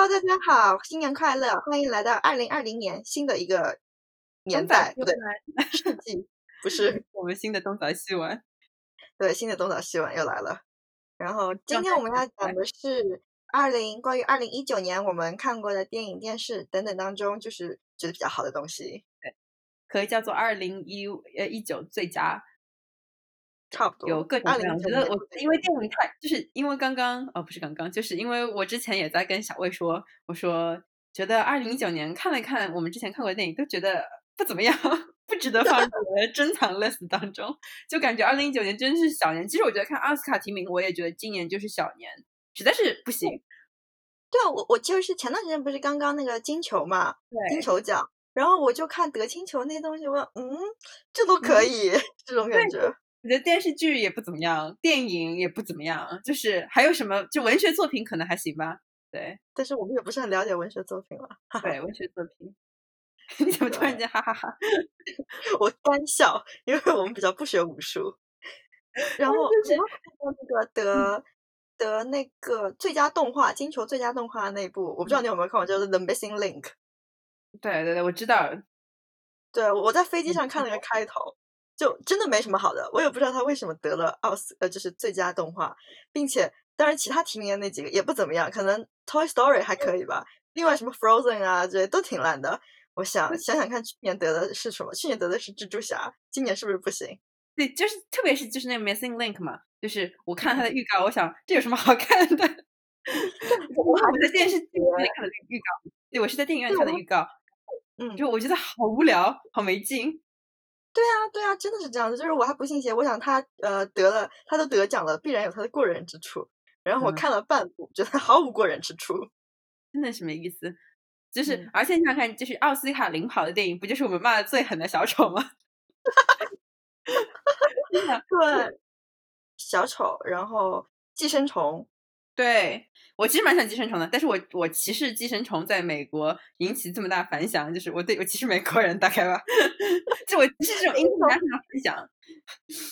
Hello，大家好，新年快乐！欢迎来到二零二零年新的一个年代，不对，世纪不是我们新的东早西晚，对，新的东早西晚又来了。然后今天我们要讲的是二零关于二零一九年我们看过的电影、电视等等当中，就是觉得比较好的东西，对，可以叫做二零一呃一九最佳。差不多有各种各样，我觉得我因为电影太，就是因为刚刚哦不是刚刚，就是因为我之前也在跟小魏说，我说觉得二零一九年看了看我们之前看过的电影，都觉得不怎么样，不值得放入我的珍藏 list 当中，就感觉二零一九年真是小年。其实我觉得看奥斯卡提名，我也觉得今年就是小年，实在是不行。对啊，我我就是前段时间不是刚刚那个金球嘛，金球奖，然后我就看得金球那些东西，我嗯，这都可以，这种感觉。我觉得电视剧也不怎么样，电影也不怎么样，就是还有什么就文学作品可能还行吧。对，但是我们也不是很了解文学作品了。对，文学作品，你怎么突然间哈哈哈？我干笑，因为我们比较不学武术。然后，然后那个得得那个最佳动画金球最佳动画那部，我不知道你有没有看过，就是《The Missing Link》。对对对，我知道。对，我在飞机上看了个开头。就真的没什么好的，我也不知道他为什么得了奥斯呃，就是最佳动画，并且当然其他提名的那几个也不怎么样，可能 Toy Story 还可以吧，另外什么 Frozen 啊这些都挺烂的。我想想想看，去年得的是什么？去年得的是蜘蛛侠，今年是不是不行？对，就是特别是就是那个 Missing Link 嘛，就是我看他的预告，我想这有什么好看的？我我在电视剧里看的预告，对我是在电影院看的预告，嗯，就我觉得好无聊，好没劲。对啊，对啊，真的是这样子。就是我还不信邪，我想他呃得了，他都得奖了，必然有他的过人之处。然后我看了半部，觉得毫无过人之处，真的是没意思。就是而且你想看，就是奥斯卡领跑的电影，不就是我们骂的最狠的小丑吗？对，小丑，然后寄生虫，对。我其实蛮想寄生虫的，但是我我歧视寄生虫在美国引起这么大反响，就是我对我歧视美国人大概吧，就我歧视这种 international 反响。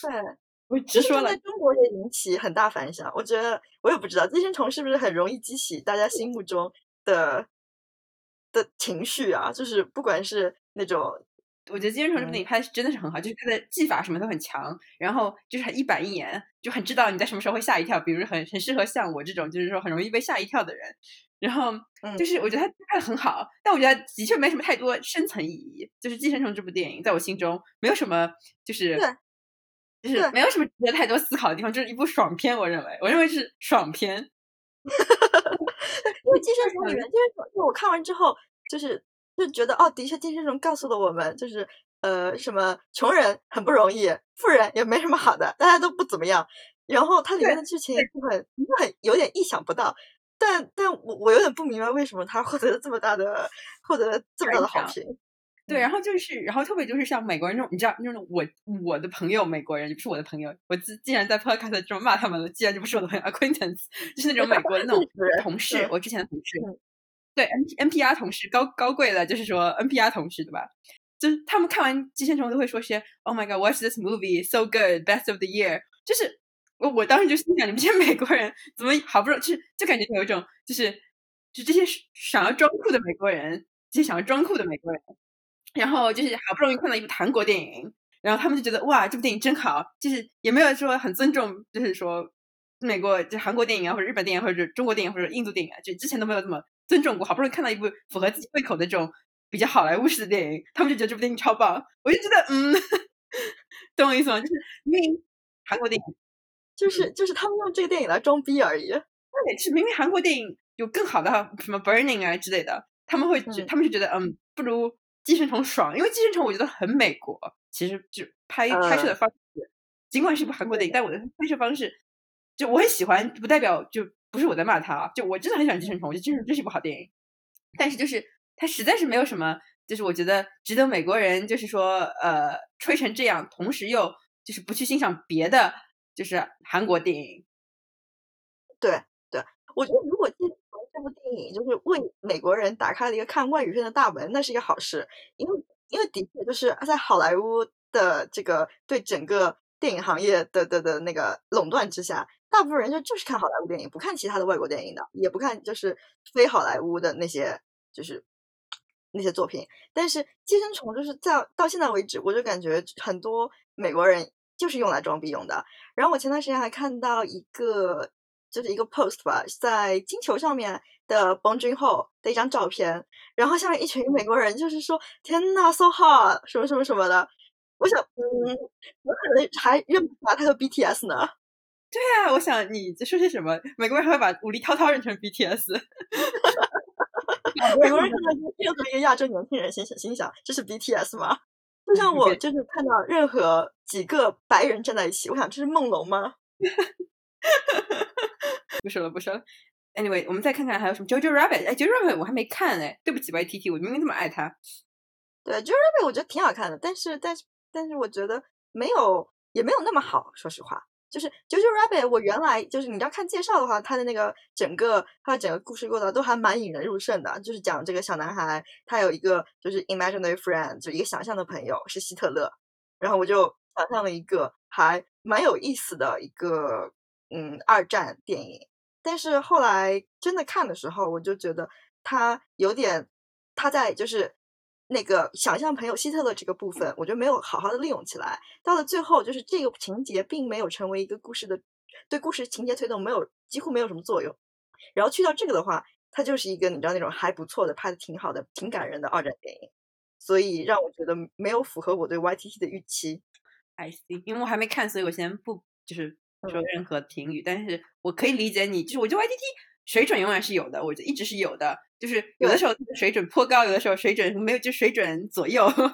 对，我直说了，在中国也引起很大反响。我觉得我也不知道寄生虫是不是很容易激起大家心目中的的情绪啊，就是不管是那种。我觉得《寄生虫》这部电影拍的真的是很好，就是它的技法什么都很强，然后就是很一板一眼，就很知道你在什么时候会吓一跳，比如很很适合像我这种就是说很容易被吓一跳的人。然后就是我觉得他拍的很好，但我觉得的确没什么太多深层意义。就是《寄生虫》这部电影在我心中没有什么，就是就是没有什么值得太多思考的地方，就是一部爽片。我认为，我认为是爽片。因为《寄生虫》里面，寄生虫我看完之后就是。就觉得哦，的确，寄生虫告诉了我们，就是呃，什么穷人很不容易，富人也没什么好的，大家都不怎么样。然后它里面的剧情就很很有点意想不到，但但我我有点不明白为什么他获得了这么大的获得了这么大的好评。对，然后就是，然后特别就是像美国人那种，你知道那种我我的朋友美国人，也不是我的朋友，我既既然在 podcast 中骂他们了，既然就不是我的朋友，acquaintance，就是那种美国的那种 同事，我之前的同事。对 N N P R 同事高高贵的，就是说 N P R 同事对吧？就是他们看完《寄生虫》都会说些 “Oh my God, watch this movie, so good, best of the year”。就是我我当时就心想，你们这些美国人怎么好不容易，就是就感觉有一种就是就这些想要装酷的美国人，这些想要装酷的美国人，然后就是好不容易看到一部韩国电影，然后他们就觉得哇，这部电影真好，就是也没有说很尊重，就是说美国就韩国电影啊，或者日本电影，或者中国电影，或者印度电影啊，就之前都没有这么。尊重过，好不容易看到一部符合自己胃口的这种比较好莱坞式的电影，他们就觉得这部电影超棒。我就觉得，嗯，懂我意思吗？就是明明韩国电影，就是就是他们用这个电影来装逼而已。对，是明明韩国电影有更好的什么 Burning 啊之类的，他们会觉，他们就觉得，嗯，不如《寄生虫》爽，因为《寄生虫》我觉得很美国，其实就拍拍摄的方式，尽管是一部韩国电影，但我的拍摄方式就我很喜欢，不代表就。不是我在骂他，就我真的很喜欢《寄生虫》，我觉得《寄生虫》真是一部好电影，但是就是它实在是没有什么，就是我觉得值得美国人就是说呃吹成这样，同时又就是不去欣赏别的就是韩国电影。对对，我觉得如果《寄生虫》这部电影就是为美国人打开了一个看外语片的大门，那是一个好事，因为因为的确就是在好莱坞的这个对整个电影行业的的的那个垄断之下。大部分人就就是看好莱坞电影，不看其他的外国电影的，也不看就是非好莱坞的那些就是那些作品。但是《寄生虫》就是在到现在为止，我就感觉很多美国人就是用来装逼用的。然后我前段时间还看到一个就是一个 post 吧，在金球上面的邦君后的一张照片，然后下面一群美国人就是说：“天呐，so hot，什么什么什么的。”我想，嗯，我可能还认不出来他和 BTS 呢。对啊，我想你在说些什么？美国人还会把武力滔滔认成 BTS？美国人看到任何一个亚洲年轻人，心想心想这是 BTS 吗？就像我就是看到任何几个白人站在一起，我想这是梦龙吗？不说了，不说了。Anyway，我们再看看还有什么 JoJo Rabbit。哎，JoJo Rabbit 我还没看哎，对不起 YTT，我明明这么爱他。对，JoJo Rabbit 我觉得挺好看的，但是但是但是我觉得没有也没有那么好，说实话。就是《JoJo Rabbit》，我原来就是你要看介绍的话，它的那个整个它的整个故事构造都还蛮引人入胜的。就是讲这个小男孩，他有一个就是 imaginary friend，就一个想象的朋友是希特勒。然后我就想象了一个还蛮有意思的一个嗯二战电影。但是后来真的看的时候，我就觉得他有点他在就是。那个想象朋友希特勒这个部分，我觉得没有好好的利用起来。到了最后，就是这个情节并没有成为一个故事的对故事情节推动没有几乎没有什么作用。然后去掉这个的话，它就是一个你知道那种还不错的拍的挺好的挺感人的二战电影，所以让我觉得没有符合我对 YTT 的预期。I see，因为我还没看，所以我先不就是说任何评语。但是我可以理解你，就是我觉得 YTT 水准永远是有的，我觉得一直是有的。就是有的时候水准颇高，有的时候水准没有，就水准左右。对对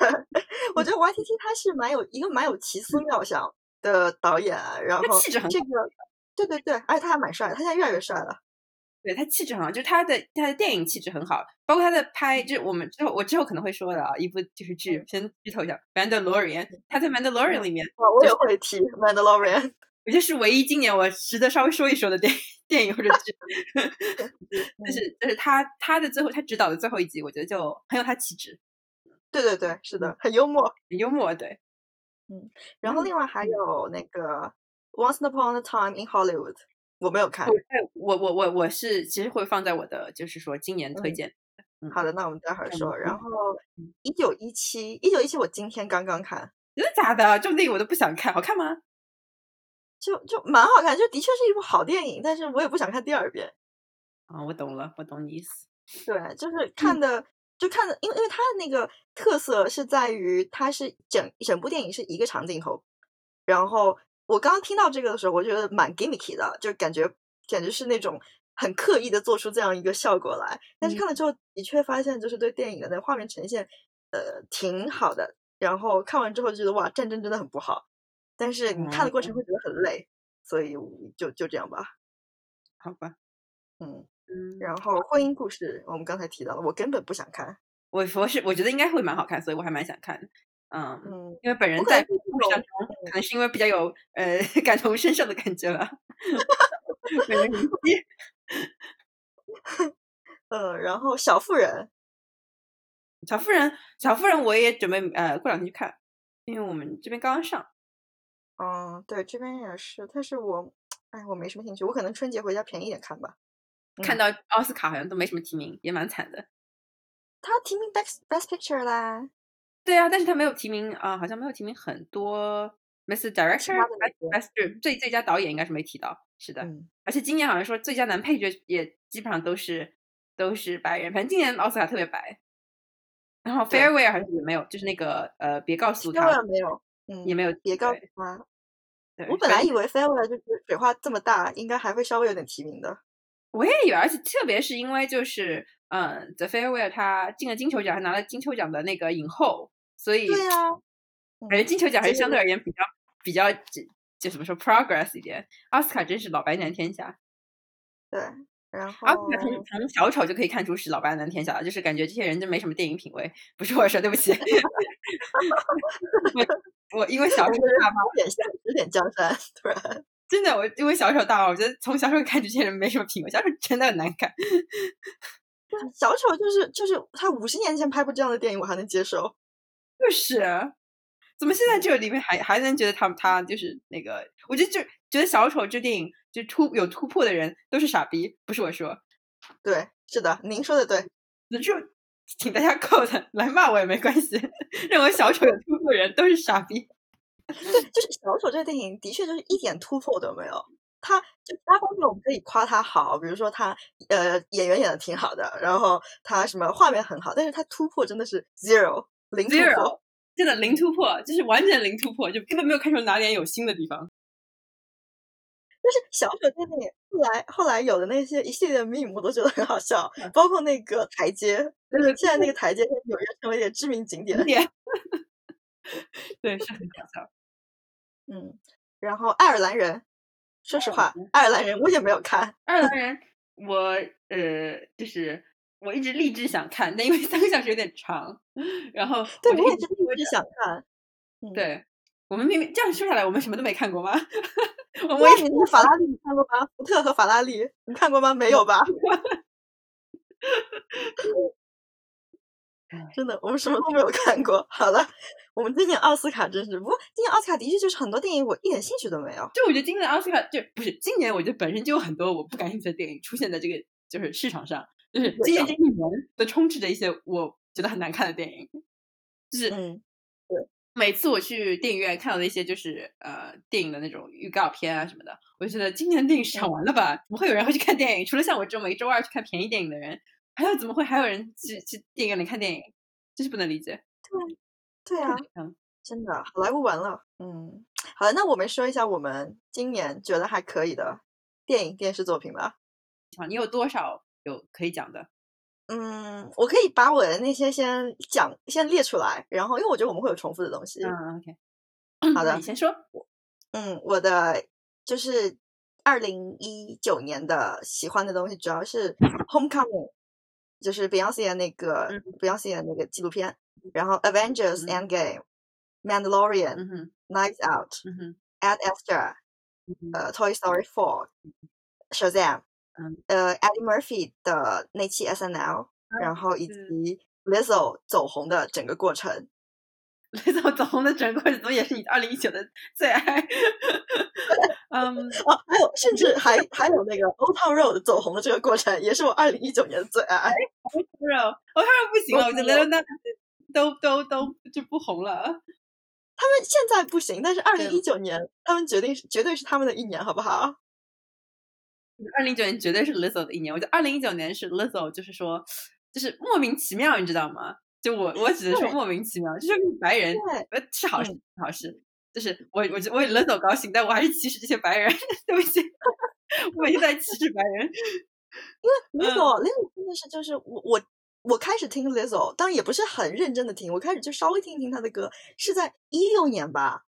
对，我觉得 YTT 他是蛮有一个蛮有奇思妙想的导演，然后气质很这个，对对对，而且他还蛮帅的，他现在越来越帅了。对他气质很好，就是他的他的电影气质很好，包括他的拍，就是我们之后我之后可能会说的啊，一部就是剧，先剧透一下《曼达洛人》，他在《曼达洛人》里面，我也会提《曼达洛人》。我觉得是唯一今年我值得稍微说一说的电电影或者剧，就是就是他他的最后他指导的最后一集，我觉得就很有他气质。对对对，是的，很幽默，很幽默，对。嗯，然后另外还有那个《Once Upon a Time in Hollywood》，我没有看。我我我我是其实会放在我的就是说今年推荐。好的，那我们待会儿说。然后一九一七，一九一七，我今天刚刚看。真的假的？这么电影我都不想看，好看吗？就就蛮好看，就的确是一部好电影，但是我也不想看第二遍。啊，我懂了，我懂你意思。对，就是看的，就看的，因为因为它的那个特色是在于，它是整整部电影是一个长镜头。然后我刚刚听到这个的时候，我觉得蛮 gimmicky 的，就感觉简直是那种很刻意的做出这样一个效果来。但是看了之后，的确发现就是对电影的那画面呈现，呃，挺好的。然后看完之后就觉得哇，战争真的很不好。但是你看的过程会觉得很累，所以就就这样吧，好吧，嗯嗯。然后婚姻故事，我们刚才提到了，我根本不想看。我我是我觉得应该会蛮好看，所以我还蛮想看。嗯嗯，因为本人在故事当中，可能是因为比较有呃 感同身受的感觉了。没问题。呃，然后小妇人，小妇人，小妇人，我也准备呃过两天去看，因为我们这边刚刚上。嗯，对，这边也是，但是我，哎，我没什么兴趣，我可能春节回家便宜点看吧。看到奥斯卡好像都没什么提名，也蛮惨的。他提名 best best picture 啦。对啊，但是他没有提名啊，好像没有提名很多 best director，best 最最佳导演应该是没提到，是的。而且今年好像说最佳男配角也基本上都是都是白人，反正今年奥斯卡特别白。然后 Farewell 好像也没有，就是那个呃，别告诉他没有。嗯，也没有，别告诉他。我本来以为《Farewell》就是水花这么大，应该还会稍微有点提名的。我也以为，而且特别是因为就是，嗯，《The Farewell》他进了金球奖，还拿了金球奖的那个影后，所以对啊，感觉金球奖还是相对而言比较比较就就怎么说 progress 一点。奥斯卡真是老白男天下。对。然后，从从小丑就可以看出是老白男天下了，就是感觉这些人就没什么电影品味。不是我说，对不起。我因为小丑 大妈，有点像有点江山，突然。真的，我因为小丑大嘛，我觉得从小丑看这些人没什么品味，小丑真的很难看。小丑就是就是他五十年前拍部这样的电影，我还能接受。就是，怎么现在这个里面还还能觉得他他就是那个？我觉得就觉得小丑这电影就突有突破的人都是傻逼，不是我说。对，是的，您说的对。就请大家 quote 来骂我也没关系，认为小丑有突破的人都是傻逼。对，就是小丑这个电影的确就是一点突破都没有。他就其他方面我们可以夸他好，比如说他呃演员演的挺好的，然后他什么画面很好，但是他突破真的是 zero 零 zero，真的零突破，就是完全零突破，就根本没有看出哪点有新的地方。但是小丑电影后来后来有的那些一系列的 meme 我都觉得很好笑，包括那个台阶，就是现在那个台阶在纽约成为一个知名景点。对，是很搞笑。嗯，然后爱尔兰人。说实话，爱尔兰人我也没有看。爱尔兰 人，我呃，就是我一直立志想看，但因为三个小时有点长，然后对，我也是立志想看。对，我们明明这样说下来，我们什么都没看过吗？我问你，法拉利你看过吗？福特和法拉利你看过吗？没有吧？真的，我们什么都没有看过。好了，我们今年奥斯卡真是，不过今年奥斯卡的确就是很多电影我一点兴趣都没有。就我觉得今年奥斯卡就不是今年，我觉得本身就有很多我不感兴趣的电影出现在这个就是市场上，就是今年这一年都充斥着一些我觉得很难看的电影。就是每次我去电影院看到的一些就是呃电影的那种预告片啊什么的，我就觉得今年的电影市场完了吧？怎么会有人会去看电影，除了像我这种每周二去看便宜电影的人。还有怎么会还有人去去电影院里看电影？真是不能理解。对，对啊，真的好莱坞完了。嗯，好了，那我们说一下我们今年觉得还可以的电影电视作品吧。你有多少有可以讲的？嗯，我可以把我的那些先讲，先列出来。然后，因为我觉得我们会有重复的东西。嗯，OK。好的，你先说。嗯，我的就是二零一九年的喜欢的东西，主要是《Homecoming》。就是 Beyonce 的那个 Beyonce 的那个纪录片，然后 Avengers Endgame、Mandalorian、Knives Out、Ad Astra、呃 Toy Story Four、Shazam、呃 Eddie Murphy 的那期 SNL，然后以及 Lizzo 走红的整个过程。Lizzo 走红的整个过程也是你二零一九的最爱？嗯，哦，还有，甚至还还有那个 Old Town Road 走红的这个过程，也是我二零一九年的最爱。Old Town Road，Old Town Road 不行了，我觉得那都都都就不红了。他们现在不行，但是二零一九年，他们决定是绝对是他们的一年，好不好？二零一九年绝对是 Lizzo 的一年。我觉得二零一九年是 Lizzo，就是说，就是莫名其妙，你知道吗？就我我只能说莫名其妙，就是白人，呃，是好事，好事。就是我，我我为 Lizzo 高兴，但我还是歧视这些白人。对不起，我每天在歧视白人。因为 Lizzo，Lizzo 真的是就是我我我开始听 Lizzo，当然也不是很认真的听，我开始就稍微听一听他的歌，是在一六年吧。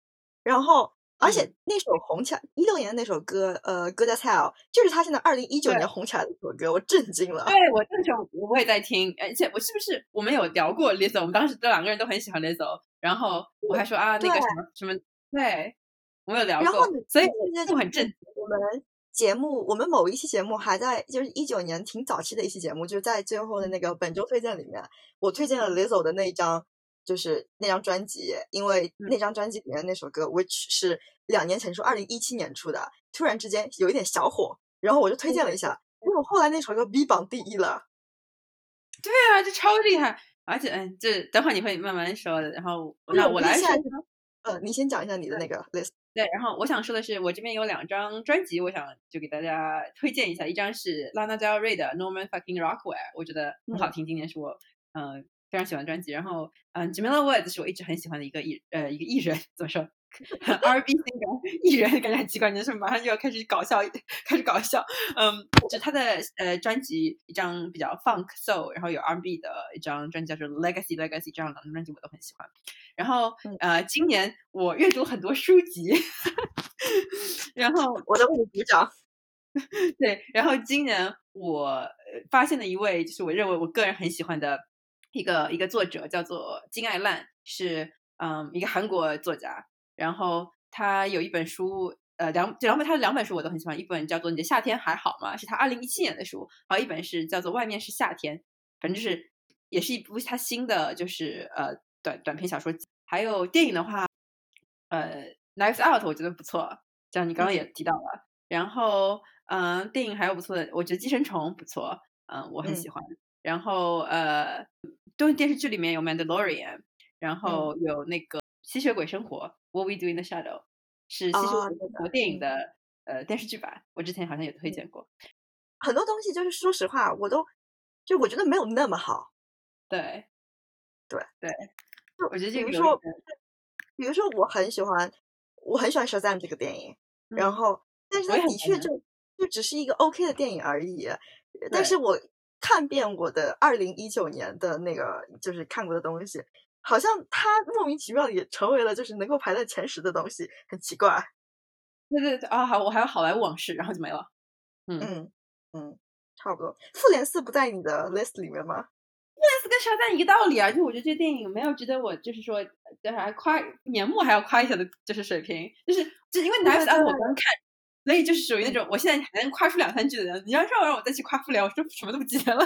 然后，而且那首红起来一六年的那首歌，呃，歌叫《Tell》，就是他现在二零一九年红起来的一首歌，我震惊了。对我那时候我也在听，而且我是不是我们有聊过 Lizzo？我们当时这两个人都很喜欢 Lizzo，然后我还说啊，那个什么什么。对，我有聊过，然后所以就很震。我们节目，我们某一期节目还在，就是一九年挺早期的一期节目，就是在最后的那个本周推荐里面，我推荐了 Lizzo 的那一张，就是那张专辑，因为那张专辑里面那首歌，which 是两年前出，二零一七年出的，突然之间有一点小火，然后我就推荐了一下，结果后来那首歌 B 榜第一了。对啊，这超厉害，而且嗯，这等会儿你会慢慢说的，然后那我来说。呃，你先讲一下你的那个 list。对，然后我想说的是，我这边有两张专辑，我想就给大家推荐一下。一张是 Lana Del Rey 的 Norman Fucking Rockwell，我觉得很好听，今年是我嗯非常喜欢专辑。然后嗯，Jamila Woods 是我一直很喜欢的一个艺呃一个艺人，怎么说？R&B singer 艺人感觉很奇怪，你是马上就要开始搞笑，开始搞笑。嗯，就他的呃专辑一张比较 funk soul，然后有 R&B 的一张专辑叫做 Legacy Legacy，这样两张专辑我都很喜欢。然后呃，今年我阅读很多书籍，然后 我都为你鼓掌。对，然后今年我发现了一位，就是我认为我个人很喜欢的一个一个作者，叫做金爱烂，是嗯一个韩国作家。然后他有一本书，呃，两两本他的两本书我都很喜欢，一本叫做《你的夏天还好吗》，是他二零一七年的书，还有一本是叫做《外面是夏天》，反正就是也是一部他新的就是呃短短篇小说。还有电影的话，呃，《Knives Out》我觉得不错，像你刚刚也提到了。然后，嗯，电影还有不错的，我觉得《寄生虫》不错，嗯，我很喜欢。然后，呃，都是电视剧里面有《Mandalorian》，然后有那个《吸血鬼生活》（What We Do in the Shadow），是吸血鬼生活电影的呃电视剧版，我之前好像有推荐过。很多东西就是说实话，我都就我觉得没有那么好。对，对对，就我觉得比如说，比如说我很喜欢，我很喜欢《Shazam》这个电影，然后，但是它的确就就只是一个 OK 的电影而已。但是我看遍我的二零一九年的那个就是看过的东西，好像它莫名其妙的也成为了就是能够排在前十的东西，很奇怪。对对对啊，好，我还有《好莱坞往事》，然后就没了。嗯。嗯，差不多。复联四不在你的 list 里面吗？复联四跟沙赞一个道理啊，就我觉得这电影没有值得我就是说，就是还夸年末还要夸一下的，就是水平，就是就因为《男子汉》我刚看，所以就是属于那种我现在还能夸出两三句的人。你要让我让我再去夸复联，我就什么都不记得了。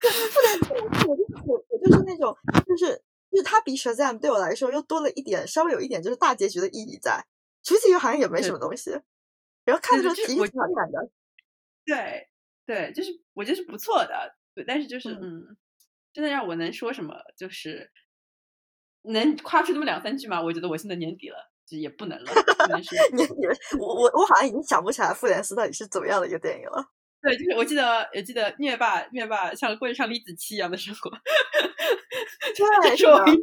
复联四，我就是我我就是那种，就是就是它比 Shazam 对我来说又多了一点，稍微有一点就是大结局的意义在，除此以外好像也没什么东西。然后看的时候挺挺好看的。对对，就是我觉得是不错的，对，但是就是嗯，真的让我能说什么，就是能夸出那么两三句吗？我觉得我现在年底了，就也不能了。你你，我我我好像已经想不起来《复联四》到底是怎么样的一个电影了。对，就是我记得，也记得灭霸，灭霸像过着像李子柒一样的生活。对，是我 对，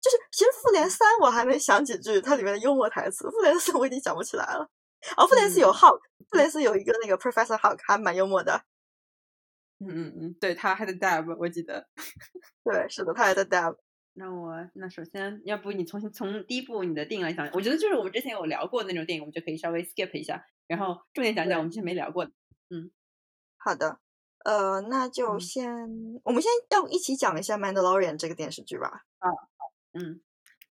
就是其实《复联三》我还没想几句它里面的幽默台词，《复联四》我已经想不起来了。哦，复联四有 Hulk，复联四有一个那个 Professor Hulk，还蛮幽默的。嗯嗯嗯，对他还在 Dab，我记得。对，是的，他还在 Dab。那我那首先，要不你重新从第一部你的电影来讲，我觉得就是我们之前有聊过那种电影，我们就可以稍微 skip 一下，然后重点讲讲我们之前没聊过的。嗯，好的。呃，那就先我们先要一起讲一下《Mandalorian》这个电视剧吧。啊，嗯，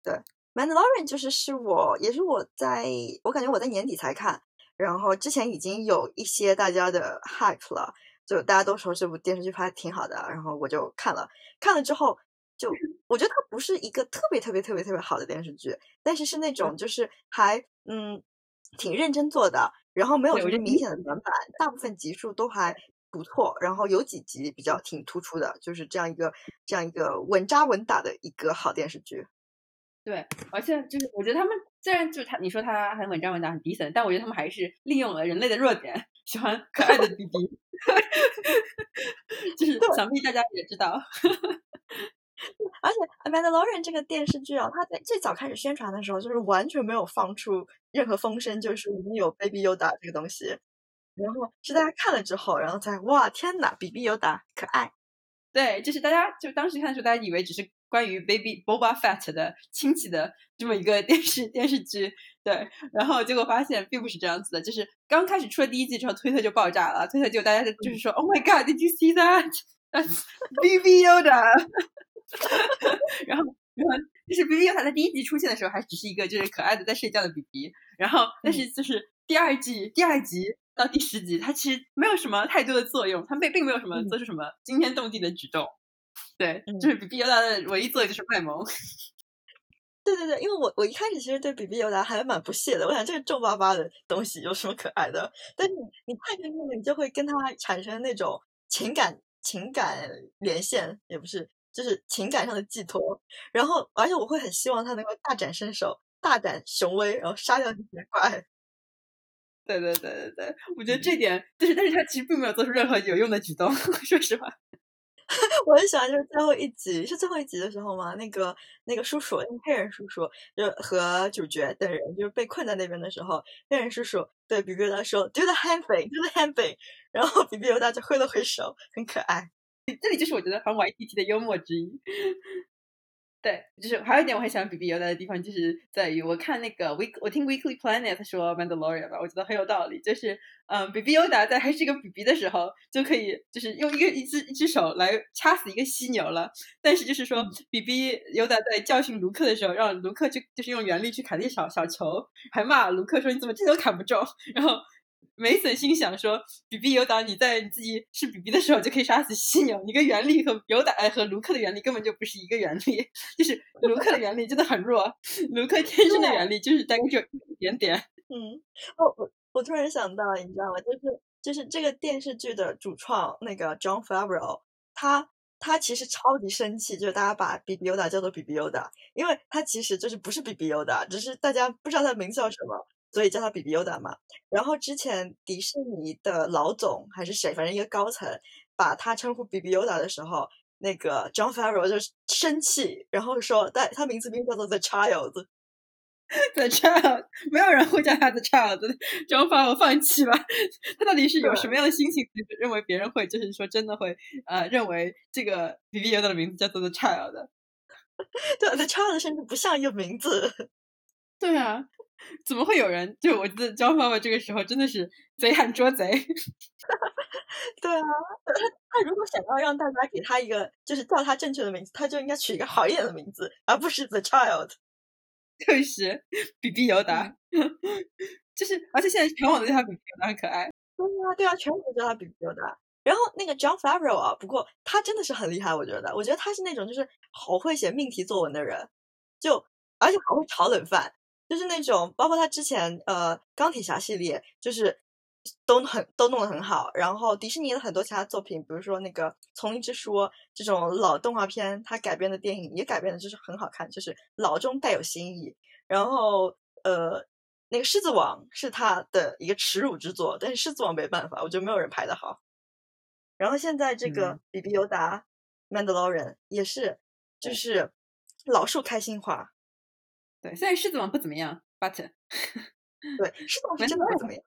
对。《Mandalorian》就是是我，也是我在，我感觉我在年底才看，然后之前已经有一些大家的 hype 了，就大家都说这部电视剧拍的挺好的，然后我就看了，看了之后就我觉得它不是一个特别特别特别特别好的电视剧，但是是那种就是还嗯挺认真做的，然后没有什么明显的短板，大部分集数都还不错，然后有几集比较挺突出的，就是这样一个这样一个稳扎稳打的一个好电视剧。对，而且就是我觉得他们虽然就是他你说他很稳扎稳打很低层，但我觉得他们还是利用了人类的弱点，喜欢可爱的 BB，就是想必大家也知道。而且《Mandalorian》这个电视剧啊，它在最早开始宣传的时候，就是完全没有放出任何风声，就是已经有 Baby Yoda 这个东西。然后是大家看了之后，然后才哇天哪，BB Yoda 可爱。对，就是大家就当时看的时候，大家以为只是。关于 Baby Boba Fett 的亲戚的这么一个电视电视剧，对，然后结果发现并不是这样子的，就是刚开始出了第一季之后，推特就爆炸了，推特就大家就就是说，Oh my God，Did you see that？That's Baby Yoda。然后，然后就是 Baby Yoda 在第一集出现的时候，还只是一个就是可爱的在睡觉的 BB，然后但是就是第二季第二集到第十集，它其实没有什么太多的作用，它并并没有什么做出什么惊天动地的举动。对，就是比比尤达的唯一作用就是卖萌。对对对，因为我我一开始其实对比比尤达还蛮不屑的，我想这个皱巴巴的东西有什么可爱的？但是你你看下去了，你就会跟他产生那种情感情感连线，也不是，就是情感上的寄托。然后，而且我会很希望他能够大展身手，大展雄威，然后杀掉那些怪。对对对对对，我觉得这点就是，但是他其实并没有做出任何有用的举动，说实话。我很喜欢，就是最后一集是最后一集的时候嘛，那个那个叔叔，那个黑人叔叔，就和主角等人就是被困在那边的时候，黑人叔叔对比比尤达说 “Do the handing，Do the handing”，然后比比尤达就挥了挥手，很可爱。这里就是我觉得很 YTT 的幽默之一。对，就是还有一点我很喜欢比比尤达的地方，就是在于我看那个 Week，我听 Weekly Planet 说 Mandalorian 吧，我觉得很有道理。就是，嗯，比比尤达在还是一个比比的时候，就可以就是用一个一只一只手来掐死一个犀牛了。但是就是说，比比尤达在教训卢克的时候，让卢克去就是用原力去砍那些小小球，还骂卢克说你怎么这都砍不中。然后梅森心想说：“比比尤达，你在你自己是比比的时候就可以杀死犀牛，你跟原力和尤达和卢克的原力根本就不是一个原力，就是卢克的原力真的很弱，卢克天生的原力就是大概就一点点。”嗯，哦，我我突然想到，你知道吗？就是就是这个电视剧的主创那个 John Favreau，他他其实超级生气，就是大家把比比尤达叫做比比尤达，因为他其实就是不是比比尤达，只是大家不知道他的名字叫什么。所以叫他比比优达嘛。然后之前迪士尼的老总还是谁，反正一个高层，把他称呼比比优达的时候，那个 John Favreau 就生气，然后说，但他名字名叫做 The Child，The Child，没有人会叫他 The Child，John Favreau 放弃吧。他到底是有什么样的心情，认为别人会，就是说真的会，呃，认为这个比比优达的名字叫做 The Child？对，The Child 甚至不像一个名字。对啊。怎么会有人？就我觉得焦爸爸这个时候真的是贼喊捉贼。对啊，他他如果想要让大家给他一个就是叫他正确的名字，他就应该取一个好一点的名字，而不是 The Child。就是比比尤达，就是而且现在全网都叫他比比尤达，很可爱。对啊，对啊，全网都叫他比比尤达。然后那个 John Favreau 啊，不过他真的是很厉害，我觉得，我觉得他是那种就是好会写命题作文的人，就而且好会炒冷饭。就是那种，包括他之前呃钢铁侠系列，就是都很都弄得很好。然后迪士尼的很多其他作品，比如说那个《丛林之书》这种老动画片，他改编的电影也改编的就是很好看，就是老中带有新意。然后呃，那个《狮子王》是他的一个耻辱之作，但是《狮子王》没办法，我觉得没有人拍的好。然后现在这个《比比尤达》《曼德劳人》也是，就是老树开心花。对，虽然狮子王不怎么样，but 对狮子王真的不怎么样，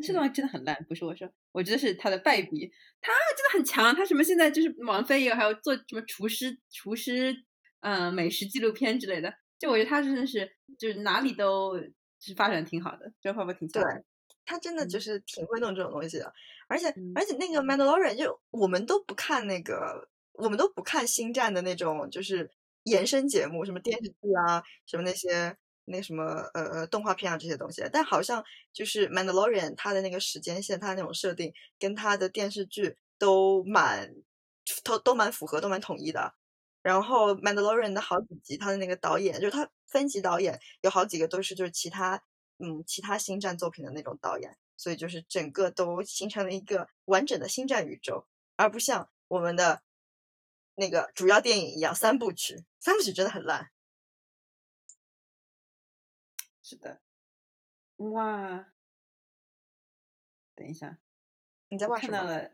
狮子王真的很烂，不是我说，我觉得是他的败笔，他真的很强，他什么现在就是王菲也还有做什么厨师厨师，嗯，美食纪录片之类的，就我觉得他真的是就是哪里都是发展挺好的，这个泡泡挺强，对他真的就是挺会弄这种东西的，而且而且那个 Mandalorian 就我们都不看那个，我们都不看星战的那种，就是。延伸节目，什么电视剧啊，什么那些那什么呃呃动画片啊这些东西，但好像就是《Mandalorian》它的那个时间线，它那种设定跟它的电视剧都蛮都都蛮符合，都蛮统一的。然后《Mandalorian》的好几集，它的那个导演就是它分级导演，有好几个都是就是其他嗯其他星战作品的那种导演，所以就是整个都形成了一个完整的星战宇宙，而不像我们的。那个主要电影一样，三部曲，三部曲真的很烂。是的，哇！等一下，你在看到了，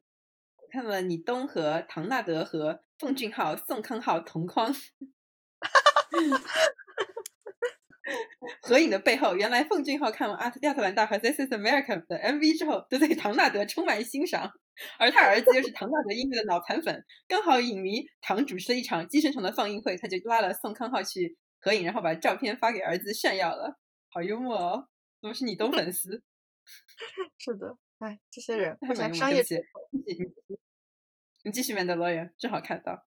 看到了，你东和唐纳德和奉俊昊、宋康昊同框。合影的背后，原来奉俊昊看完《亚特兰大》和《This Is America》的 MV 之后，都对唐纳德充满欣赏，而他儿子又是唐纳德音乐的脑残粉，刚好影迷唐主持了一场寄生虫的放映会，他就拉了宋康昊去合影，然后把照片发给儿子炫耀了，好幽默哦！怎么是你东粉丝？是的，哎，这些人不想商业。你继续《Mandalorian》，正好看到，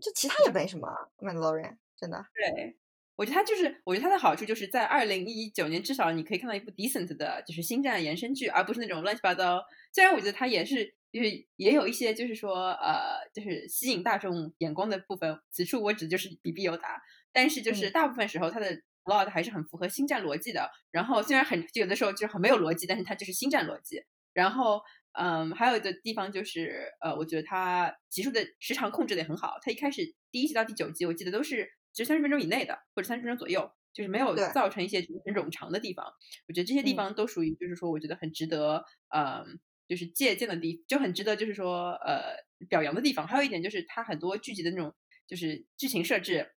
就其他也没什么，《Mandalorian》真的。对。我觉得它就是，我觉得它的好处就是在二零一九年，至少你可以看到一部 decent 的，就是星战延伸剧，而不是那种乱七八糟。虽然我觉得它也是，就是也有一些，就是说，呃，就是吸引大众眼光的部分。此处我指就是比比尤达，但是就是大部分时候它的 plot 还是很符合星战逻辑的。然后虽然很有的时候就是很没有逻辑，但是它就是星战逻辑。然后，嗯，还有一个地方就是，呃，我觉得它集数的时长控制的也很好。它一开始第一集到第九集，我记得都是。就三十分钟以内的，或者三十分钟左右，就是没有造成一些很冗长的地方。我觉得这些地方都属于，就是说，我觉得很值得，呃，就是借鉴的地，就很值得，就是说，呃，表扬的地方。还有一点就是，它很多剧集的那种，就是剧情设置，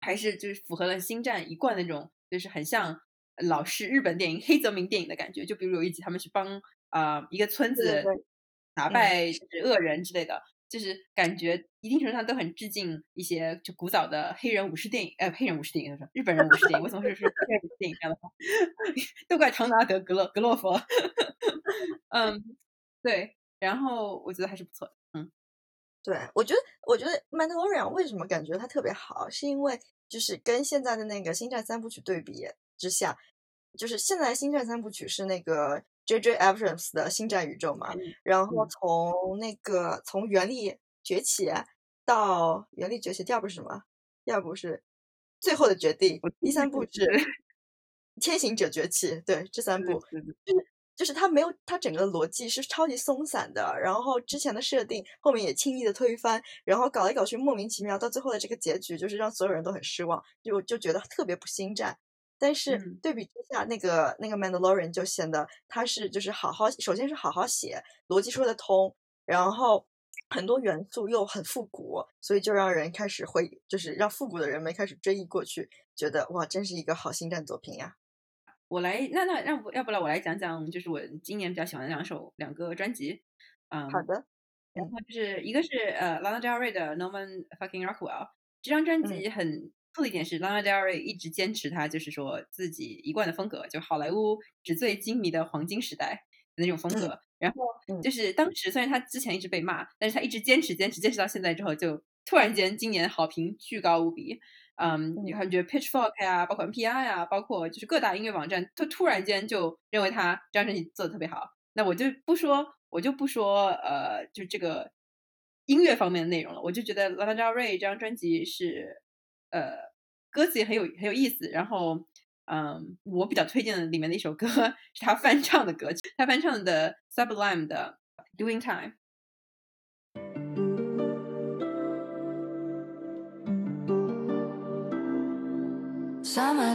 还是就是符合了星战一贯那种，就是很像老式日本电影黑泽明电影的感觉。就比如有一集他们去帮啊一个村子打败恶人之类的。就是感觉一定程度上都很致敬一些就古早的黑人武士电影，呃，黑人武士电影，日本人武士电影，为什么是说黑人武士电影这样的话？都怪唐纳德格洛格洛佛。嗯，对，然后我觉得还是不错的。嗯，对，我觉得，我觉得《曼达洛人》为什么感觉它特别好，是因为就是跟现在的那个《星战三部曲》对比之下，就是现在《星战三部曲》是那个 J.J. Abrams 的星战宇宙嘛，然后从那个从原力崛起到原力崛起，第二部是什么？第二部是最后的决定，第三部是天行者崛起。对，这三部就是就是它没有它整个逻辑是超级松散的，然后之前的设定后面也轻易的推翻，然后搞来搞去莫名其妙，到最后的这个结局就是让所有人都很失望，就就觉得特别不星战。但是对比之下，那个那个 Mandalorian 就显得他是就是好好，首先是好好写，逻辑说得通，然后很多元素又很复古，所以就让人开始会就是让复古的人们开始追忆过去，觉得哇，真是一个好星战作品呀！我来，那那让不要不然我来讲讲，就是我今年比较喜欢的两首两个专辑。嗯，好的。然后就是一个是呃 Lana Del Rey 的 Norman Fucking Rockwell，这张专辑很。酷的一点是，Lana Del Rey 一直坚持他就是说自己一贯的风格，就好莱坞纸醉金迷的黄金时代的那种风格。然后就是当时虽然他之前一直被骂，但是他一直坚持坚持坚持到现在之后，就突然间今年好评巨高无比。嗯，你看，觉得 Pitchfork 呀，包括 NPR 呀，包括就是各大音乐网站，都突然间就认为他这张专辑做的特别好。那我就不说，我就不说，呃，就这个音乐方面的内容了。我就觉得 Lana Del Rey 这张专辑是。呃，歌词也很有很有意思。然后，嗯，我比较推荐的里面的一首歌是他翻唱的歌曲，他翻唱的 Sublime 的 Doing Time。Rallies on the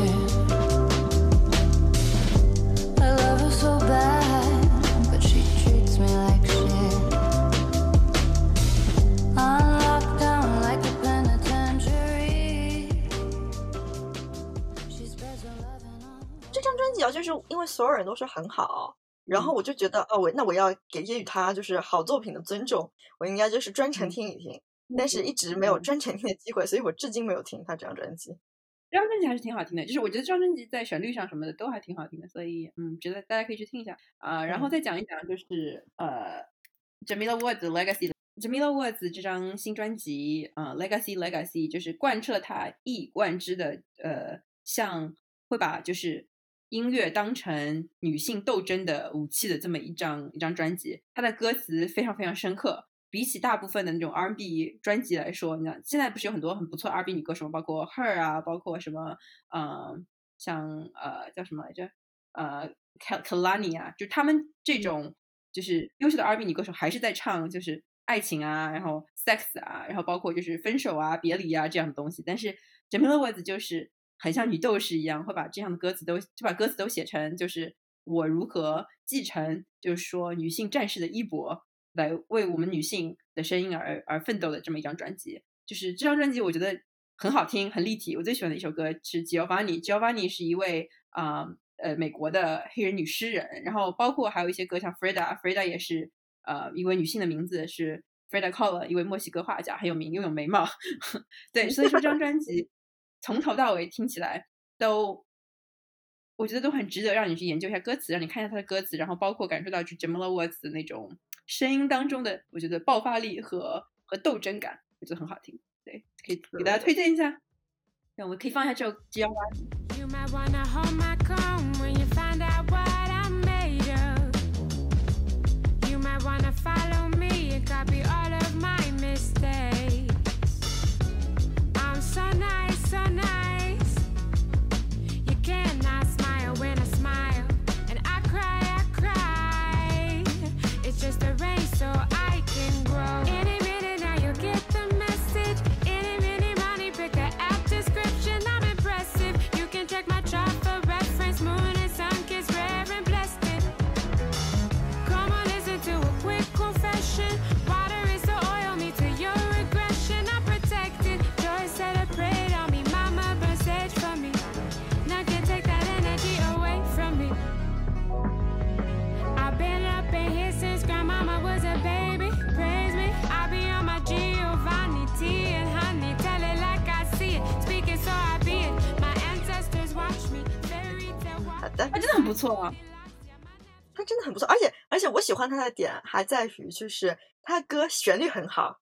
就是因为所有人都说很好，然后我就觉得，哦，我那我要给予他就是好作品的尊重，我应该就是专程听一听，但是一直没有专程听的机会，所以我至今没有听他这张专辑。这张专辑还是挺好听的，就是我觉得这张专辑在旋律上什么的都还挺好听的，所以嗯，觉得大家可以去听一下啊。然后再讲一讲，就是呃，Jamila Woods Legacy。Jamila Woods 这张新专辑啊，Legacy Legacy，就是贯彻他一以贯之的呃，像会把就是。音乐当成女性斗争的武器的这么一张一张专辑，它的歌词非常非常深刻。比起大部分的那种 R&B 专辑来说，你看现在不是有很多很不错 R&B 女歌手，包括 Her 啊，包括什么，嗯，像呃叫什么来着，呃，Kalani 啊，就他们这种就是优秀的 R&B 女歌手，还是在唱就是爱情啊，然后 sex 啊，然后包括就是分手啊、别离啊这样的东西。但是 Jamila Woods 就是。很像女斗士一样，会把这样的歌词都就把歌词都写成，就是我如何继承，就是说女性战士的衣钵，来为我们女性的声音而而奋斗的这么一张专辑。就是这张专辑，我觉得很好听，很立体。我最喜欢的一首歌是 Giovanni，Giovanni 是一位啊呃美国的黑人女诗人。然后包括还有一些歌，像 Freda，Freda 也是呃一位女性的名字，是 Freda Kahlo，一位墨西哥画家，很有名，拥有眉毛。对，所以说这张专辑。从头到尾听起来都，我觉得都很值得让你去研究一下歌词，让你看一下他的歌词，然后包括感受到就 Jamila Woods 的那种声音当中的，我觉得爆发力和和斗争感，我觉得很好听。对，可以给大家推荐一下。那我们可以放一下这首《G L Y》。欢他的点还在于就是他歌旋律很好，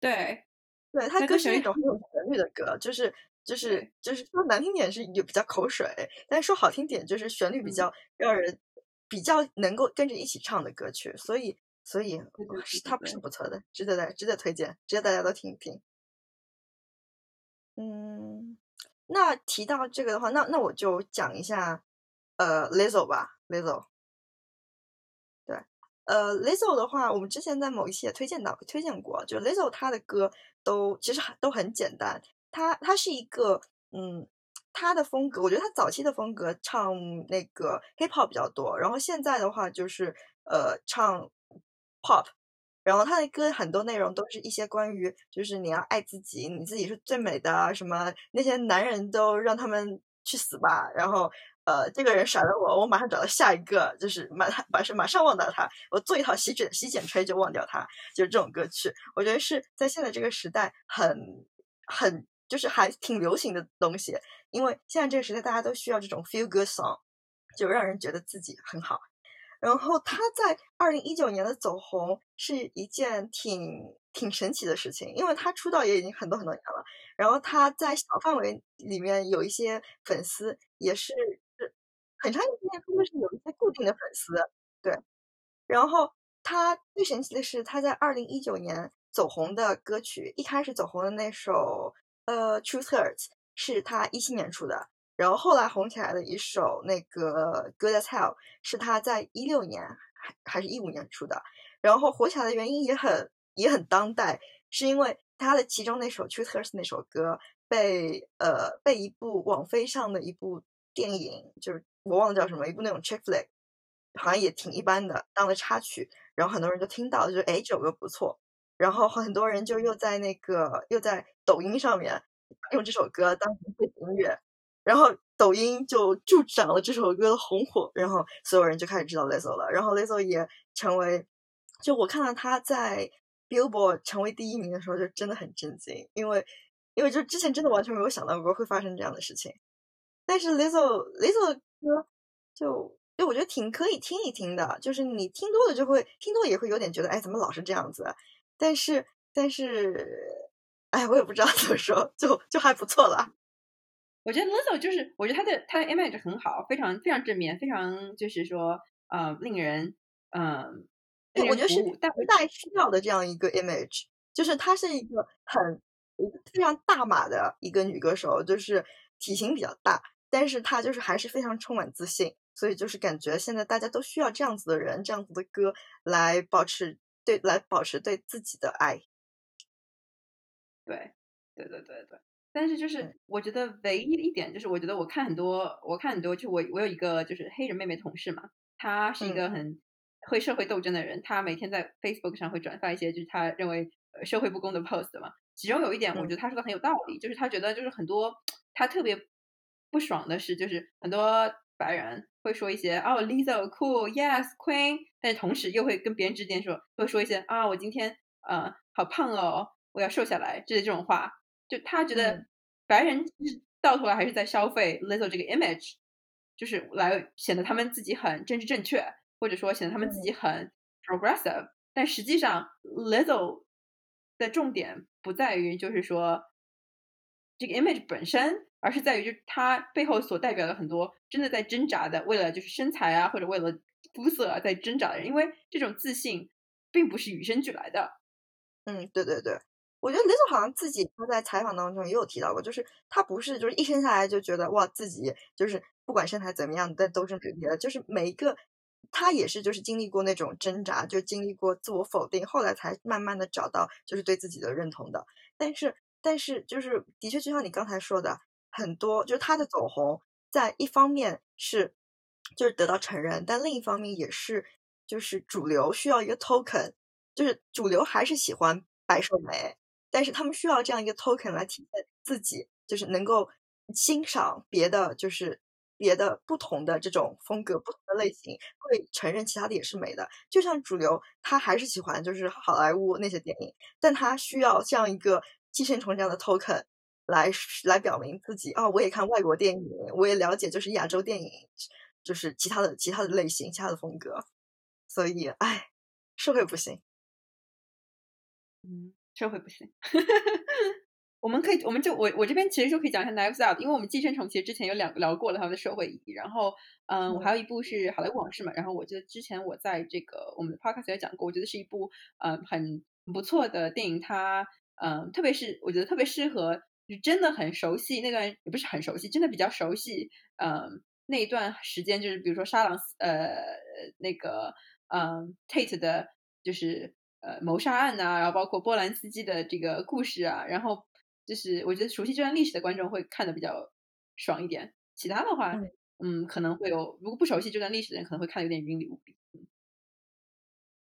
对，对他歌是那种很有旋律的歌，就是就是就是说难听点是有比较口水，但是说好听点就是旋律比较让人比较能够跟着一起唱的歌曲，所以所以是他不是。不错的，值得的值得推荐，值得大家都听一听。嗯，那提到这个的话，那那我就讲一下，呃，Lizzo 吧，Lizzo。呃，Lizzo 的话，我们之前在某一期也推荐到，推荐过，就 Lizzo 他的歌都其实很都很简单，他他是一个，嗯，他的风格，我觉得他早期的风格唱那个 hip hop 比较多，然后现在的话就是呃唱 pop。然后他的歌很多内容都是一些关于，就是你要爱自己，你自己是最美的，什么那些男人都让他们去死吧。然后，呃，这个人甩了我，我马上找到下一个，就是马马上马上忘掉他，我做一套洗剪洗剪吹就忘掉他，就是这种歌曲。我觉得是在现在这个时代很很就是还挺流行的东西，因为现在这个时代大家都需要这种 feel good song，就让人觉得自己很好。然后他在二零一九年的走红是一件挺挺神奇的事情，因为他出道也已经很多很多年了。然后他在小范围里面有一些粉丝，也是很长一段时间都是有一些固定的粉丝。对，然后他最神奇的是，他在二零一九年走红的歌曲，一开始走红的那首呃《Truth Hurts》是他一七年出的。然后后来红起来的一首那个《Good as Hell》是他在一六年还还是一五年出的，然后火起来的原因也很也很当代，是因为他的其中那首《Truth Hurts》那首歌被呃被一部网飞上的一部电影，就是我忘了叫什么，一部那种 chick flick，好像也挺一般的，当了插曲，然后很多人就听到，就哎这首歌不错，然后很多人就又在那个又在抖音上面用这首歌当背景音乐。然后抖音就助长了这首歌的红火，然后所有人就开始知道 Lizzo 了。然后 Lizzo 也成为，就我看到他在 Billboard 成为第一名的时候，就真的很震惊，因为因为就之前真的完全没有想到过会发生这样的事情。但是 Lizzo Lizzo 的歌就就我觉得挺可以听一听的，就是你听多了就会听多了也会有点觉得，哎，怎么老是这样子？但是但是，哎，我也不知道怎么说，就就还不错了。我觉得 Lizzo 就是，我觉得他的他的 image 很好，非常非常正面，非常就是说，呃，令人，嗯，我觉得是大代需要的这样一个 image，就是她是一个很非常大码的一个女歌手，就是体型比较大，但是他就是还是非常充满自信，所以就是感觉现在大家都需要这样子的人，这样子的歌来保持对来保持对自己的爱。对，对对对对。但是就是我觉得唯一的一点就是，我觉得我看很多，我看很多，就我我有一个就是黑人妹妹同事嘛，她是一个很会社会斗争的人，她每天在 Facebook 上会转发一些就是她认为社会不公的 post 嘛。其中有一点，我觉得她说的很有道理，就是她觉得就是很多她特别不爽的是，就是很多白人会说一些哦，Lisa cool，Yes Queen，但是同时又会跟别人之间说会说一些啊，我今天呃好胖哦，我要瘦下来之类这种话。就他觉得白人到头来还是在消费 Lizzo 这个 image，就是来显得他们自己很政治正确，或者说显得他们自己很 progressive。但实际上，Lizzo 的重点不在于就是说这个 image 本身，而是在于就他背后所代表的很多真的在挣扎的，为了就是身材啊或者为了肤色啊在挣扎的人。因为这种自信并不是与生俱来的。嗯，对对对。我觉得 Lizzo 好像自己他在采访当中也有提到过，就是他不是就是一生下来就觉得哇自己就是不管身材怎么样，但都是美丽的。就是每一个他也是就是经历过那种挣扎，就经历过自我否定，后来才慢慢的找到就是对自己的认同的。但是但是就是的确就像你刚才说的，很多就是他的走红，在一方面是就是得到承认，但另一方面也是就是主流需要一个 token，就是主流还是喜欢白瘦美。但是他们需要这样一个 token 来体现自己，就是能够欣赏别的，就是别的不同的这种风格、不同的类型，会承认其他的也是美的。就像主流，他还是喜欢就是好莱坞那些电影，但他需要这样一个寄生虫这样的 token 来来表明自己。哦，我也看外国电影，我也了解就是亚洲电影，就是其他的其他的类型、其他的风格。所以，哎，社会不行。嗯，社会不行。我们可以，我们就我我这边其实就可以讲一下《Knives Out》，因为我们寄生虫其实之前有两聊过了他们的社会意义。然后，嗯，我还有一部是《好莱坞往事》嘛。然后，我觉得之前我在这个我们的 Podcast 也讲过，我觉得是一部嗯很不错的电影。它嗯，特别是我觉得特别适合，就真的很熟悉那段，也不是很熟悉，真的比较熟悉嗯那一段时间，就是比如说沙朗呃那个嗯 Tate 的，就是呃谋杀案啊，然后包括波兰斯基的这个故事啊，然后。就是我觉得熟悉这段历史的观众会看的比较爽一点，其他的话，嗯，可能会有如果不熟悉这段历史的人可能会看的有点云里雾里。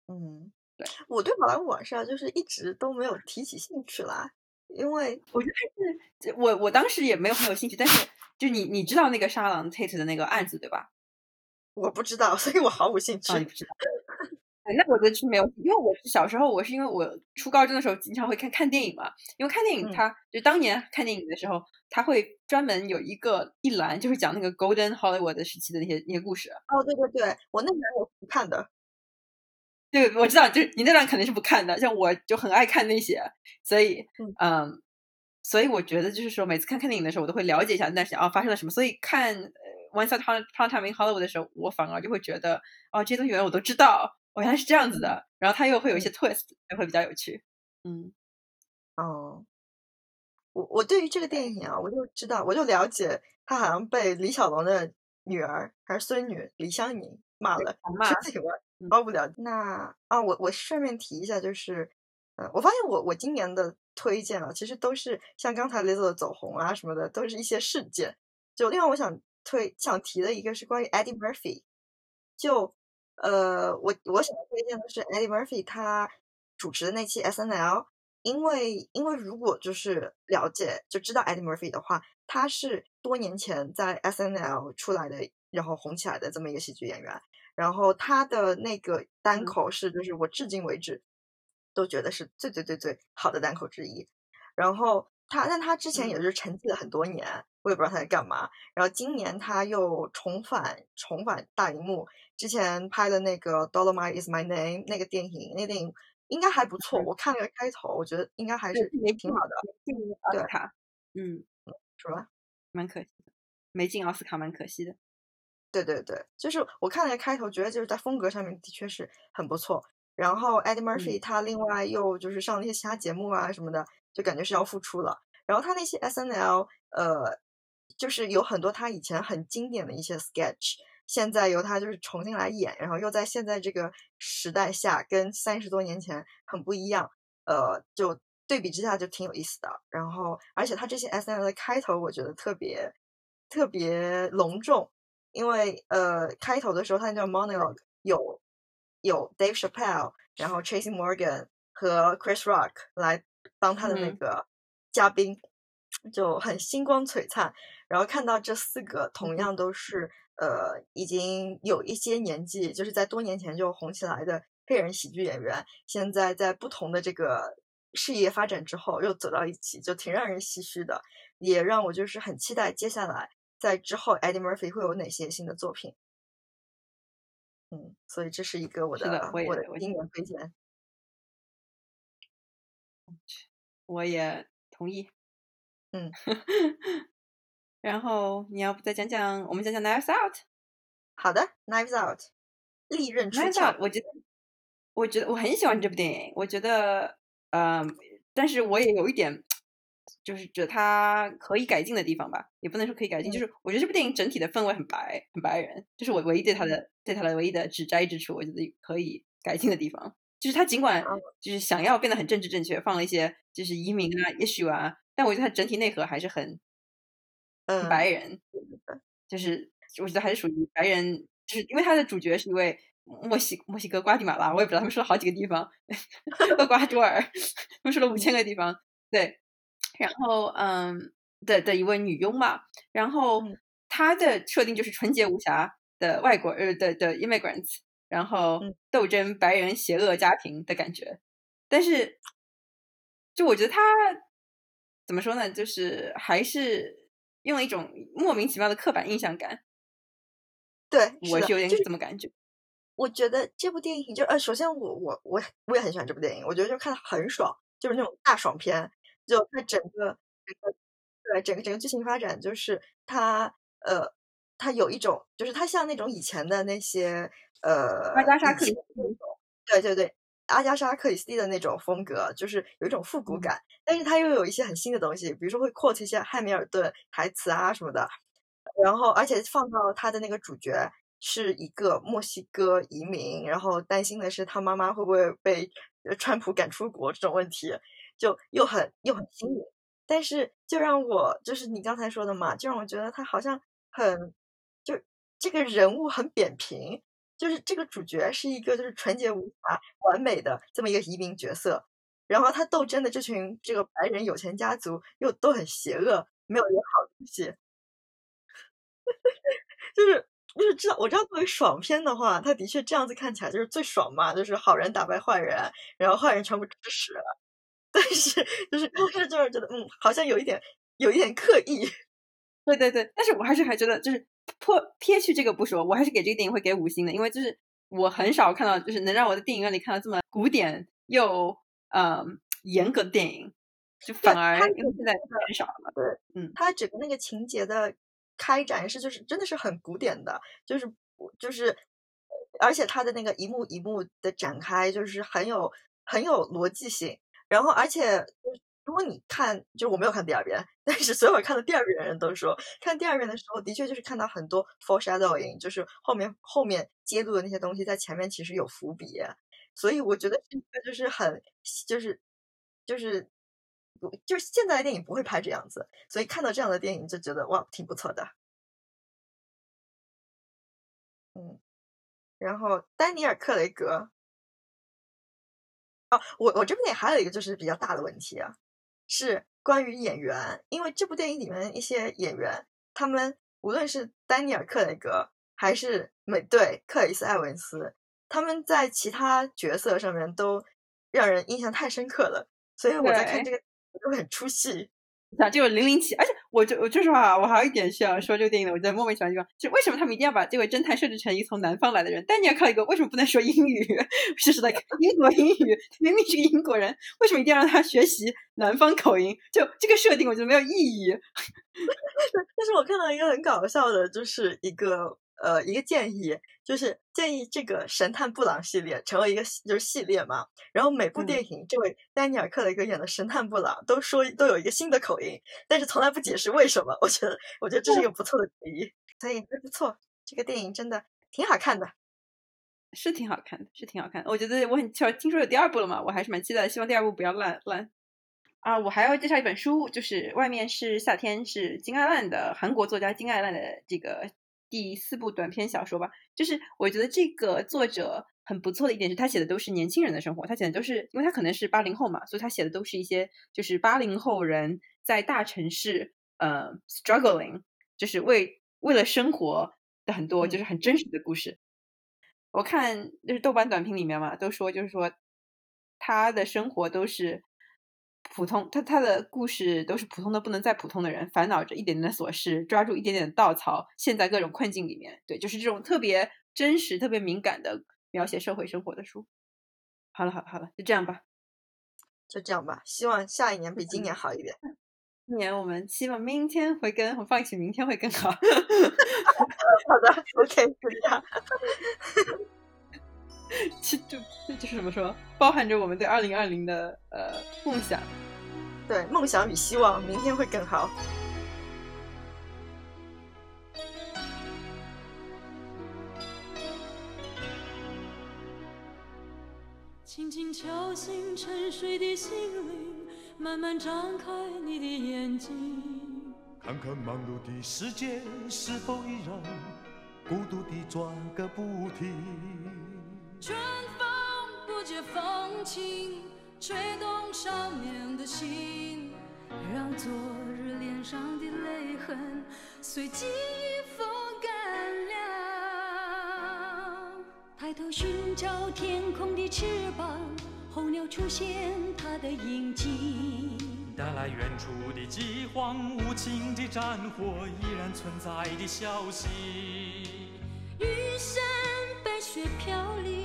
嗯，对，我对好莱坞往事啊，就是一直都没有提起兴趣啦，因为我觉得是，我我当时也没有很有兴趣，但是就你你知道那个沙朗 Tate 的那个案子对吧？我不知道，所以我毫无兴趣。你不知道。那我觉得是没有，因为我是小时候，我是因为我初高中的时候经常会看看电影嘛，因为看电影，他就当年看电影的时候，它会专门有一个一栏，就是讲那个 Golden Hollywood 时期的那些那些故事。哦，对对对，我那栏我不看的。对，我知道，就是你那段肯定是不看的，像我就很爱看那些，所以，嗯，所以我觉得就是说，每次看看电影的时候，我都会了解一下那段时间啊发生了什么，所以看 Once Upon a Time in Hollywood 的时候，我反而就会觉得，哦，这些东西原来我都知道。我原来是这样子的，然后他又会有一些 twist，就会比较有趣。嗯，哦，我我对于这个电影啊，我就知道，我就了解，他好像被李小龙的女儿还是孙女李香凝骂了，骂这个包不了。那啊，我我顺便提一下，就是，嗯，我发现我我今年的推荐啊，其实都是像刚才雷总的走红啊什么的，都是一些事件。就另外我想推想提的一个是关于 Eddie Murphy，就。呃，我我想推荐的是 Eddie Murphy 他主持的那期 S N L，因为因为如果就是了解就知道 Eddie Murphy 的话，他是多年前在 S N L 出来的，然后红起来的这么一个喜剧演员，然后他的那个单口是就是我至今为止都觉得是最最最最好的单口之一，然后他但他之前也是沉寂了很多年。我也不知道他在干嘛。然后今年他又重返重返大荧幕，之前拍的那个《Dolomite Is My Name》那个电影，那个电影应该还不错。我看了个开头，我觉得应该还是挺好的。对，卡，嗯，是吧？蛮可惜的，没进奥斯卡，蛮可惜的。对对对，就是我看了个开头，觉得就是在风格上面的确是很不错。然后 Eddie Murphy 他另外又就是上了一些其他节目啊什么的，就感觉是要复出了。然后他那些 S N L，呃。就是有很多他以前很经典的一些 sketch，现在由他就是重新来演，然后又在现在这个时代下跟三十多年前很不一样，呃，就对比之下就挺有意思的。然后，而且他这些 S N L 的开头我觉得特别特别隆重，因为呃开头的时候他叫 monologue，有有 Dave Chappelle，然后 Tracy Morgan 和 Chris Rock 来当他的那个嘉宾，就很星光璀璨。然后看到这四个同样都是呃已经有一些年纪，就是在多年前就红起来的黑人喜剧演员，现在在不同的这个事业发展之后又走到一起，就挺让人唏嘘的，也让我就是很期待接下来在之后 Eddie Murphy 会有哪些新的作品。嗯，所以这是一个我的我的今年推荐。我也同意。嗯。然后你要不再讲讲？我们讲讲《Knives Out》。好的，《Knives Out》利刃出鞘。我觉得，我觉得我很喜欢这部电影。我觉得，嗯，但是我也有一点，就是觉得它可以改进的地方吧。也不能说可以改进，就是我觉得这部电影整体的氛围很白，很白人。就是我唯一对它的对它的唯一的指摘之处，我觉得可以改进的地方，就是它尽管就是想要变得很政治正确，放了一些就是移民啊、issue 啊，但我觉得它整体内核还是很。嗯，白人，就是我觉得还是属于白人，就是因为它的主角是一位墨西墨西哥瓜地马拉，我也不知道他们说了好几个地方，厄瓜多尔，他们说了五千个地方，对，然后嗯的的一位女佣嘛，然后她的设定就是纯洁无瑕的外国呃的的 immigrants，然后斗争白人邪恶家庭的感觉，但是就我觉得她怎么说呢，就是还是。用一种莫名其妙的刻板印象感，对，我是有点这么感觉。我觉得这部电影就呃，首先我我我我也很喜欢这部电影，我觉得就看的很爽，就是那种大爽片。就它整个整个对整个整个剧情发展，就是它呃，它有一种就是它像那种以前的那些呃阿加莎克里斯那种，对对对，阿加莎克里斯蒂的那种风格，就是有一种复古感，但是它又有一些很新的东西，比如说会 quote 一些汉密尔顿台词啊什么的，然后而且放到他的那个主角。是一个墨西哥移民，然后担心的是他妈妈会不会被川普赶出国这种问题，就又很又很新颖。但是就让我就是你刚才说的嘛，就让我觉得他好像很就这个人物很扁平，就是这个主角是一个就是纯洁无瑕、完美的这么一个移民角色，然后他斗争的这群这个白人有钱家族又都很邪恶，没有一个好东西，就是。就是知道，我知道作为爽片的话，他的确这样子看起来就是最爽嘛，就是好人打败坏人，然后坏人全部吃屎。但是就是，就是就是觉得，嗯，好像有一点，有一点刻意。对对对，但是我还是还觉得，就是破撇去这个不说，我还是给这个电影会给五星的，因为就是我很少看到，就是能让我在电影院里看到这么古典又嗯严格的电影，就反而因为现在很少了。对，嗯，他整个那个情节的。开展是就是真的是很古典的，就是就是，而且它的那个一幕一幕的展开就是很有很有逻辑性。然后而且如果你看，就是我没有看第二遍，但是所有看的第二遍的人都说，看第二遍的时候的确就是看到很多 foreshadowing，就是后面后面揭露的那些东西在前面其实有伏笔。所以我觉得这个就是很就是就是。就是现在的电影不会拍这样子，所以看到这样的电影就觉得哇，挺不错的。嗯，然后丹尼尔·克雷格，哦，我我这部电影还有一个就是比较大的问题啊，是关于演员，因为这部电影里面一些演员，他们无论是丹尼尔·克雷格还是美队克里斯·埃文斯，他们在其他角色上面都让人印象太深刻了，所以我在看这个。都很出戏，讲这个零零七，而且我就我说实话，我还有一点需要说这个电影的，我觉得莫名其妙地方，就为什么他们一定要把这位侦探设置成一个从南方来的人？但你要靠一个为什么不能说英语？试试的英国英语，明明是个英国人，为什么一定要让他学习南方口音？就这个设定，我觉得没有意义。但是我看到一个很搞笑的，就是一个。呃，一个建议就是建议这个神探布朗系列成为一个就是系列嘛。然后每部电影，这位丹尼尔·克雷格演的神探布朗都说都有一个新的口音，但是从来不解释为什么。我觉得，我觉得这是一个不错的提议，所以还不错。这个电影真的挺好看的，是挺好看的，是挺好看的。我觉得我很听说有第二部了嘛，我还是蛮期待，希望第二部不要烂烂。啊，我还要介绍一本书，就是外面是夏天，是金爱烂的韩国作家金爱烂的这个。第四部短篇小说吧，就是我觉得这个作者很不错的一点是他写的都是年轻人的生活，他写的都是，因为他可能是八零后嘛，所以他写的都是一些就是八零后人在大城市呃 struggling，就是为为了生活的很多就是很真实的故事。我看就是豆瓣短评里面嘛，都说就是说他的生活都是。普通，他他的故事都是普通的不能再普通的人，烦恼着一点点的琐事，抓住一点点的稻草，陷在各种困境里面。对，就是这种特别真实、特别敏感的描写社会生活的书。好了，好了，好了，就这样吧，就这样吧。希望下一年比今年好一点。今年我们希望明天会更，我放弃明天会更好。好的，OK，就这样。其就就是怎么说，包含着我们对二零二零的呃梦想，对梦想与希望，明天会更好。轻轻敲醒沉睡的心灵，慢慢张开你的眼睛，看看忙碌的世界是否依然孤独地转个不停。春风不解风情，吹动少年的心，让昨日脸上的泪痕随季风干了。抬头寻找天空的翅膀，候鸟出现它的影迹，带来远处的饥荒，无情的战火依然存在的消息。玉山白雪飘零，